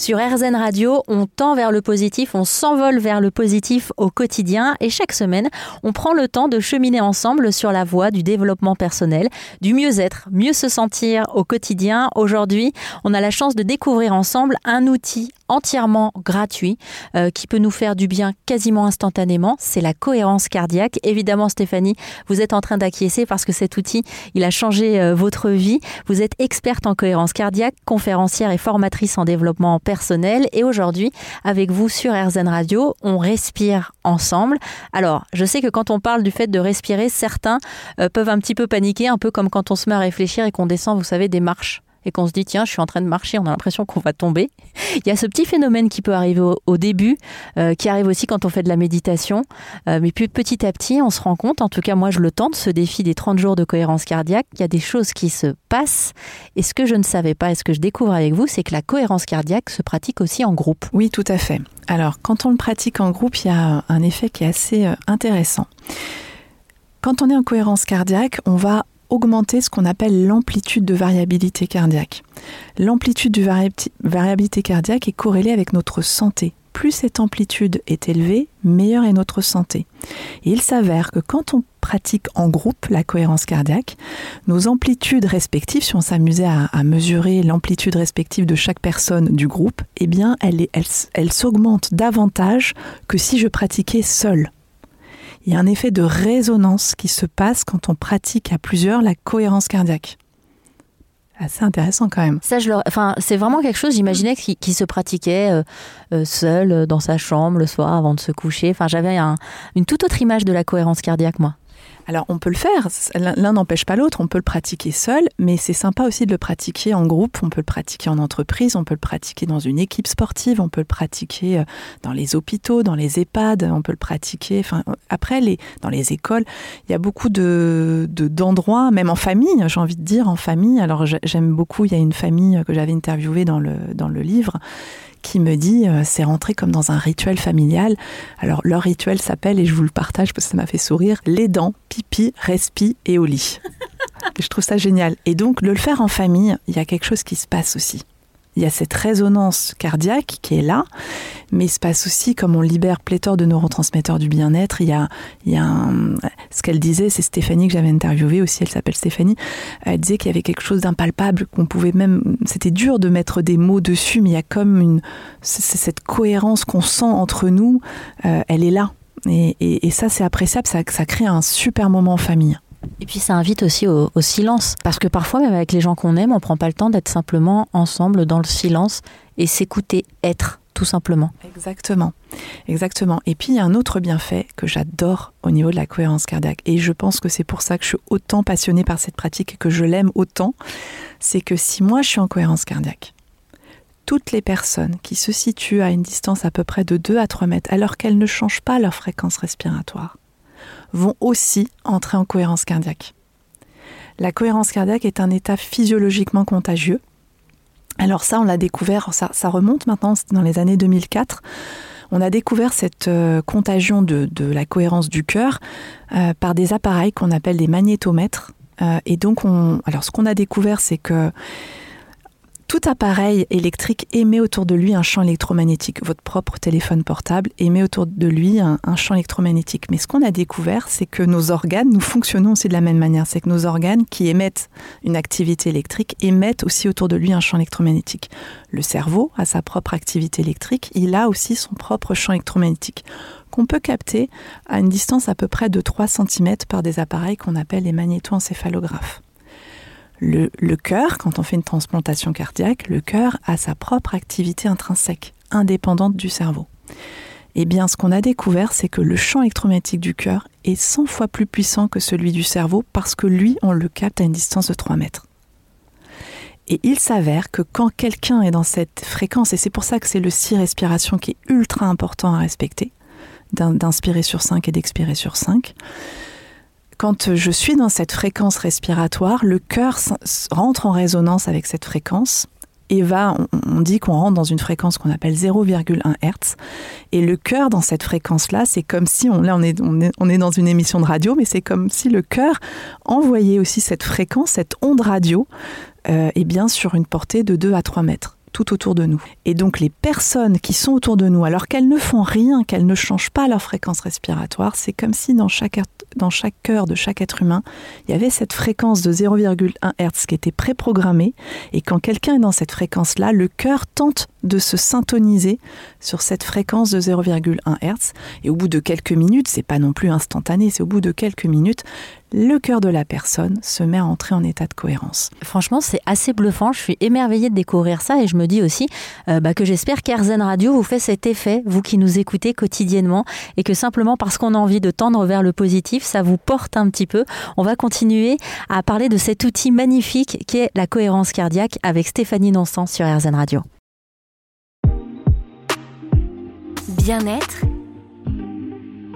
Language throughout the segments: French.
Sur RZN Radio, on tend vers le positif, on s'envole vers le positif au quotidien et chaque semaine, on prend le temps de cheminer ensemble sur la voie du développement personnel, du mieux-être, mieux se sentir au quotidien. Aujourd'hui, on a la chance de découvrir ensemble un outil entièrement gratuit euh, qui peut nous faire du bien quasiment instantanément. C'est la cohérence cardiaque. Évidemment, Stéphanie, vous êtes en train d'acquiescer parce que cet outil, il a changé euh, votre vie. Vous êtes experte en cohérence cardiaque, conférencière et formatrice en développement personnel. Et aujourd'hui, avec vous sur RZN Radio, on respire ensemble. Alors, je sais que quand on parle du fait de respirer, certains euh, peuvent un petit peu paniquer, un peu comme quand on se met à réfléchir et qu'on descend, vous savez, des marches et qu'on se dit tiens je suis en train de marcher, on a l'impression qu'on va tomber. Il y a ce petit phénomène qui peut arriver au, début, euh, qui arrive aussi quand on fait de la méditation, euh, mais puis petit à petit on se rend compte, en tout cas moi je le tente, ce défi des 30 jours de cohérence cardiaque, il y a des choses qui se passent et ce que je ne savais pas et ce que je découvre avec vous, c'est que la cohérence cardiaque se pratique aussi en groupe. Oui tout à fait. Alors quand on le pratique en groupe, il y a un effet qui est assez euh, intéressant. Quand on est en cohérence cardiaque, on va augmenter ce qu'on appelle l'amplitude de variabilité cardiaque. L'amplitude de variabilité cardiaque est corrélée avec notre santé. Plus cette amplitude est élevée, meilleure est notre santé. Il s'avère que quand on pratique en groupe la cohérence cardiaque, nos amplitudes respectives, si on s'amusait à, mesurer l'amplitude respective de chaque personne du groupe, eh bien, davantage que si je pratiquais seul il y a un effet de résonance qui se passe quand on pratique à plusieurs la cohérence cardiaque. Assez intéressant quand même. Ça, je enfin, c'est vraiment quelque chose, j'imaginais, qui, se pratiquait euh, euh, seul dans sa chambre le soir avant de se coucher. Enfin, j'avais une toute autre image de la cohérence cardiaque, moi. Alors on peut le faire, l'un n'empêche pas l'autre, on peut le pratiquer seul, mais c'est sympa aussi de le pratiquer en groupe, on peut le pratiquer en entreprise, on peut le pratiquer dans une équipe sportive, on peut le pratiquer euh, dans les hôpitaux, dans les EHPAD, on peut le pratiquer, enfin après les, dans les écoles, il y a beaucoup de d'endroits, même en famille, j'ai envie de dire en famille. Alors j'aime beaucoup, il y a une famille que j'avais interviewée dans le dans le livre qui me dit euh, c'est rentré comme dans un rituel familial. Alors leur rituel s'appelle, et je vous le partage parce que ça m'a fait sourire, les dents, pipi, respi et au lit. je trouve ça génial. Et donc de le faire en famille, il y a quelque chose qui se passe aussi il y a cette résonance cardiaque qui est là, mais il se passe aussi, comme on libère pléthore de neurotransmetteurs du bien-être, il y a, il y a ce qu'elle disait, c'est Stéphanie que j'avais interviewée aussi, elle s'appelle Stéphanie, elle disait qu'il y avait quelque chose d'impalpable, qu'on pouvait même, c'était dur de mettre des mots dessus, mais il y a comme une, cette cohérence qu'on sent entre nous, euh, elle est là. Et, ça, c'est appréciable, ça, ça crée un super moment en famille. Et puis ça invite aussi au, silence, parce que parfois même avec les gens qu'on aime, on prend pas le temps d'être simplement ensemble dans le silence et s'écouter être, tout simplement. Exactement, exactement. Et puis il y a un autre bienfait que j'adore au niveau de la cohérence cardiaque, et je pense que c'est pour ça que je suis autant passionnée par cette pratique et que je l'aime autant, c'est que si moi je suis en cohérence cardiaque, toutes les personnes qui se situent à une distance à peu près de 2 à 3 mètres, alors qu'elles ne changent pas leur fréquence respiratoire, vont aussi entrer en cohérence cardiaque. La cohérence cardiaque est un état physiologiquement contagieux. Alors ça, on l'a découvert, ça, remonte maintenant, dans les années 2004. On a découvert cette euh, contagion de, la cohérence du cœur euh, par des appareils qu'on appelle des magnétomètres. Euh, et donc, on, alors ce qu'on a découvert, c'est que tout appareil électrique émet autour de lui un champ électromagnétique. Votre propre téléphone portable émet autour de lui un, champ électromagnétique. Mais ce qu'on a découvert, c'est que nos organes, nous fonctionnons aussi de la même manière. C'est que nos organes qui émettent une activité électrique émettent aussi autour de lui un champ électromagnétique. Le cerveau a sa propre activité électrique, il a aussi son propre champ électromagnétique qu'on peut capter à une distance à peu près de 3 cm par des appareils qu'on appelle les magnétoencéphalographes. Le, cœur, quand on fait une transplantation cardiaque, le cœur a sa propre activité intrinsèque, indépendante du cerveau. Eh bien, ce qu'on a découvert, c'est que le champ électromagnétique du cœur est 100 fois plus puissant que celui du cerveau parce que lui, on le capte à une distance de 3 mètres. Et il s'avère que quand quelqu'un est dans cette fréquence, et c'est pour ça que c'est le 6 respiration qui est ultra important à respecter, d'inspirer sur 5 et d'expirer sur 5, quand je suis dans cette fréquence respiratoire, le cœur rentre en résonance avec cette fréquence et va, on, dit qu'on rentre dans une fréquence qu'on appelle 0,1 Hz. Et le cœur dans cette fréquence-là, c'est comme si, on, là on est, dans une émission de radio, mais c'est comme si le cœur envoyait aussi cette fréquence, cette onde radio, euh, et bien sur une portée de 2 à 3 mètres tout autour de nous. Et donc les personnes qui sont autour de nous, alors qu'elles ne font rien, qu'elles ne changent pas leur fréquence respiratoire, c'est comme si dans chaque dans chaque cœur de chaque être humain, il y avait cette fréquence de 0,1 Hz qui était préprogrammée. Et quand quelqu'un est dans cette fréquence-là, le cœur tente de se syntoniser sur cette fréquence de 0,1 Hz. Et au bout de quelques minutes, c'est pas non plus instantané, c'est au bout de quelques minutes, le cœur de la personne se met à entrer en état de cohérence. Franchement, c'est assez bluffant. Je suis émerveillée de découvrir ça et je me dis aussi euh, bah, que j'espère qu'Airzen Radio vous fait cet effet, vous qui nous écoutez quotidiennement, et que simplement parce qu'on a envie de tendre vers le positif, ça vous porte un petit peu. On va continuer à parler de cet outil magnifique qui est la cohérence cardiaque avec Stéphanie Nonsan sur Airzen Radio. Bien-être,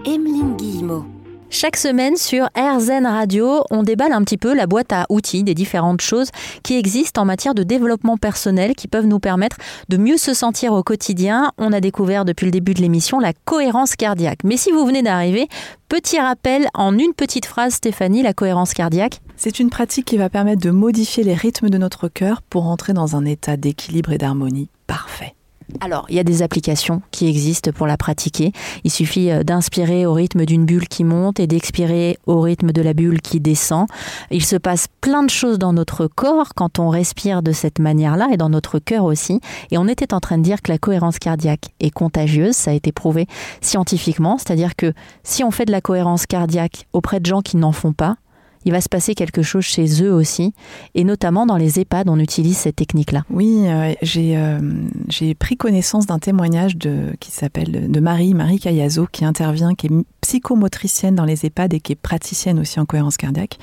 Emeline Guillemot. Chaque semaine sur RZN Radio, on déballe un petit peu la boîte à outils des différentes choses qui existent en matière de développement personnel qui peuvent nous permettre de mieux se sentir au quotidien. On a découvert depuis le début de l'émission la cohérence cardiaque. Mais si vous venez d'arriver, petit rappel en une petite phrase Stéphanie, la cohérence cardiaque. C'est une pratique qui va permettre de modifier les rythmes de notre cœur pour entrer dans un état d'équilibre et d'harmonie parfait. Alors, il y a des applications qui existent pour la pratiquer. Il suffit euh, d'inspirer au rythme d'une bulle qui monte et d'expirer au rythme de la bulle qui descend. Il se passe plein de choses dans notre corps quand on respire de cette manière-là et dans notre cœur aussi. Et on était en train de dire que la cohérence cardiaque est contagieuse, ça a été prouvé scientifiquement, c'est-à-dire que si on fait de la cohérence cardiaque auprès de gens qui n'en font pas, il va se passer quelque chose chez eux aussi, et notamment dans les EHPAD, on utilise cette technique-là. Oui, euh, euh, j'ai pris connaissance d'un témoignage de, qui s'appelle de Marie, Marie Cayazo, qui intervient, qui est psychomotricienne dans les EHPAD et qui est praticienne aussi en cohérence cardiaque.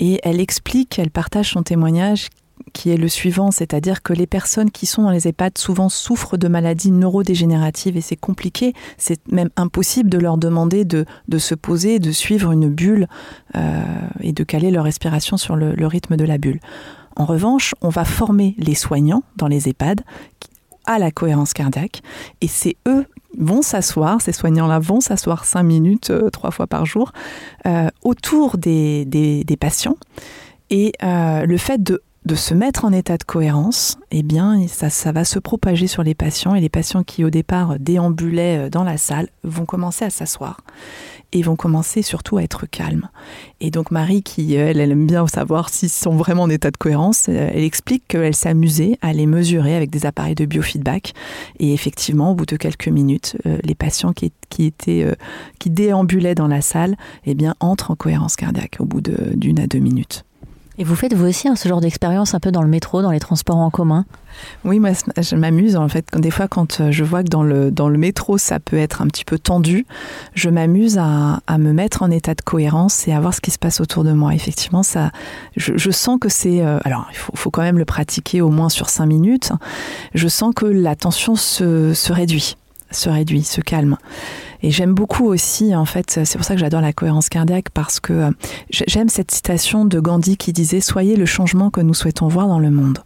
Et elle explique, elle partage son témoignage qui est le suivant, c'est-à-dire que les personnes qui sont dans les EHPAD souvent souffrent de maladies neurodégénératives et c'est compliqué, c'est même impossible de leur demander de, se poser, de suivre une bulle euh, et de caler leur respiration sur le, rythme de la bulle. En revanche, on va former les soignants dans les EHPAD à la cohérence cardiaque et c'est eux vont s'asseoir, ces soignants-là vont s'asseoir cinq minutes, euh, trois fois par jour, euh, autour des, des, patients. Et le fait de de se mettre en état de cohérence, eh bien, ça, va se propager sur les patients et les patients qui au départ déambulaient euh, dans la salle vont commencer à s'asseoir et vont commencer surtout à être calmes. Et donc Marie, qui elle, elle aime bien savoir s'ils sont vraiment en état de cohérence, euh, elle explique qu'elle s'amusait à les mesurer avec des appareils de biofeedback. Et effectivement, au bout de quelques minutes, euh, les patients qui, qui étaient qui déambulaient dans la salle, eh bien, entrent en cohérence cardiaque au bout d'une à deux minutes. Et vous faites vous aussi hein, ce genre d'expérience un peu dans le métro, dans les transports en commun? Oui, moi je m'amuse en fait. Des fois quand euh, je vois que dans le, métro ça peut être un petit peu tendu, je m'amuse à, me mettre en état de cohérence et à voir ce qui se passe autour de moi. Effectivement, ça, je, sens que c'est... Euh, alors il faut, quand même le pratiquer au moins sur cinq minutes. Je sens que la tension se réduit se réduit, se calme. Et j'aime beaucoup aussi, en fait, c'est pour ça que j'adore la cohérence cardiaque, parce que euh, j'aime cette citation de Gandhi qui disait Soyez le changement que nous souhaitons voir dans le monde.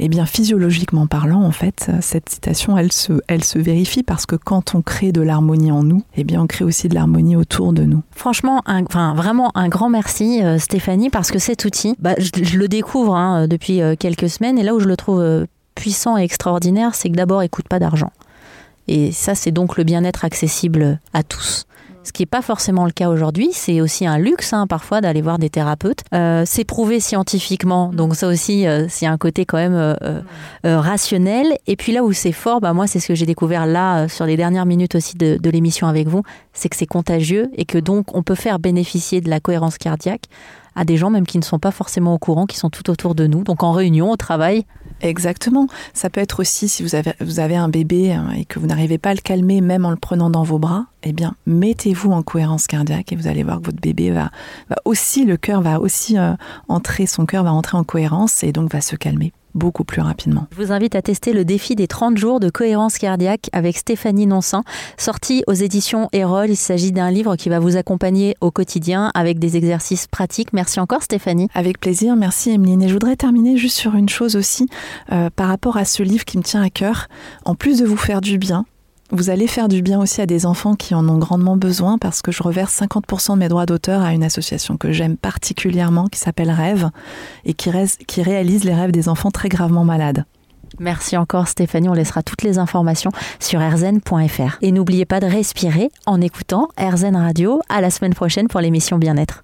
Eh bien, physiologiquement parlant, en fait, cette citation, elle se, elle se vérifie parce que quand on crée de l'harmonie en nous, eh bien, on crée aussi de l'harmonie autour de nous. Franchement, enfin, vraiment un grand merci, euh, Stéphanie, parce que cet outil, bah, je, le découvre hein, depuis euh, quelques semaines, et là où je le trouve puissant et extraordinaire, c'est que d'abord, il coûte pas d'argent. Et ça, c'est donc le bien-être accessible à tous. Ce qui n'est pas forcément le cas aujourd'hui, c'est aussi un luxe hein, parfois d'aller voir des thérapeutes. Euh, c'est prouvé scientifiquement, donc ça aussi, euh, c'est un côté quand même euh, rationnel. Et puis là où c'est fort, bah moi c'est ce que j'ai découvert là sur les dernières minutes aussi de, de l'émission avec vous, c'est que c'est contagieux et que donc on peut faire bénéficier de la cohérence cardiaque à des gens même qui ne sont pas forcément au courant, qui sont tout autour de nous. Donc en réunion, au travail. Exactement. Ça peut être aussi si vous avez, vous avez un bébé hein, et que vous n'arrivez pas à le calmer même en le prenant dans vos bras, eh bien mettez-vous en cohérence cardiaque et vous allez voir que votre bébé va, va aussi, le cœur va aussi euh, entrer, son cœur va entrer en cohérence et donc va se calmer beaucoup plus rapidement. Je vous invite à tester le défi des 30 jours de cohérence cardiaque avec Stéphanie Nonsan, sorti aux éditions Erol. Il s'agit d'un livre qui va vous accompagner au quotidien avec des exercices pratiques. Merci encore Stéphanie. Avec plaisir, merci Emeline. Et je voudrais terminer juste sur une chose aussi euh, par rapport à ce livre qui me tient à cœur. En plus de vous faire du bien, vous allez faire du bien aussi à des enfants qui en ont grandement besoin parce que je reverse 50% de mes droits d'auteur à une association que j'aime particulièrement qui s'appelle Rêve et qui, réalise les rêves des enfants très gravement malades. Merci encore Stéphanie, on laissera toutes les informations sur rzn.fr. Et n'oubliez pas de respirer en écoutant RZN Radio. À la semaine prochaine pour l'émission Bien-être.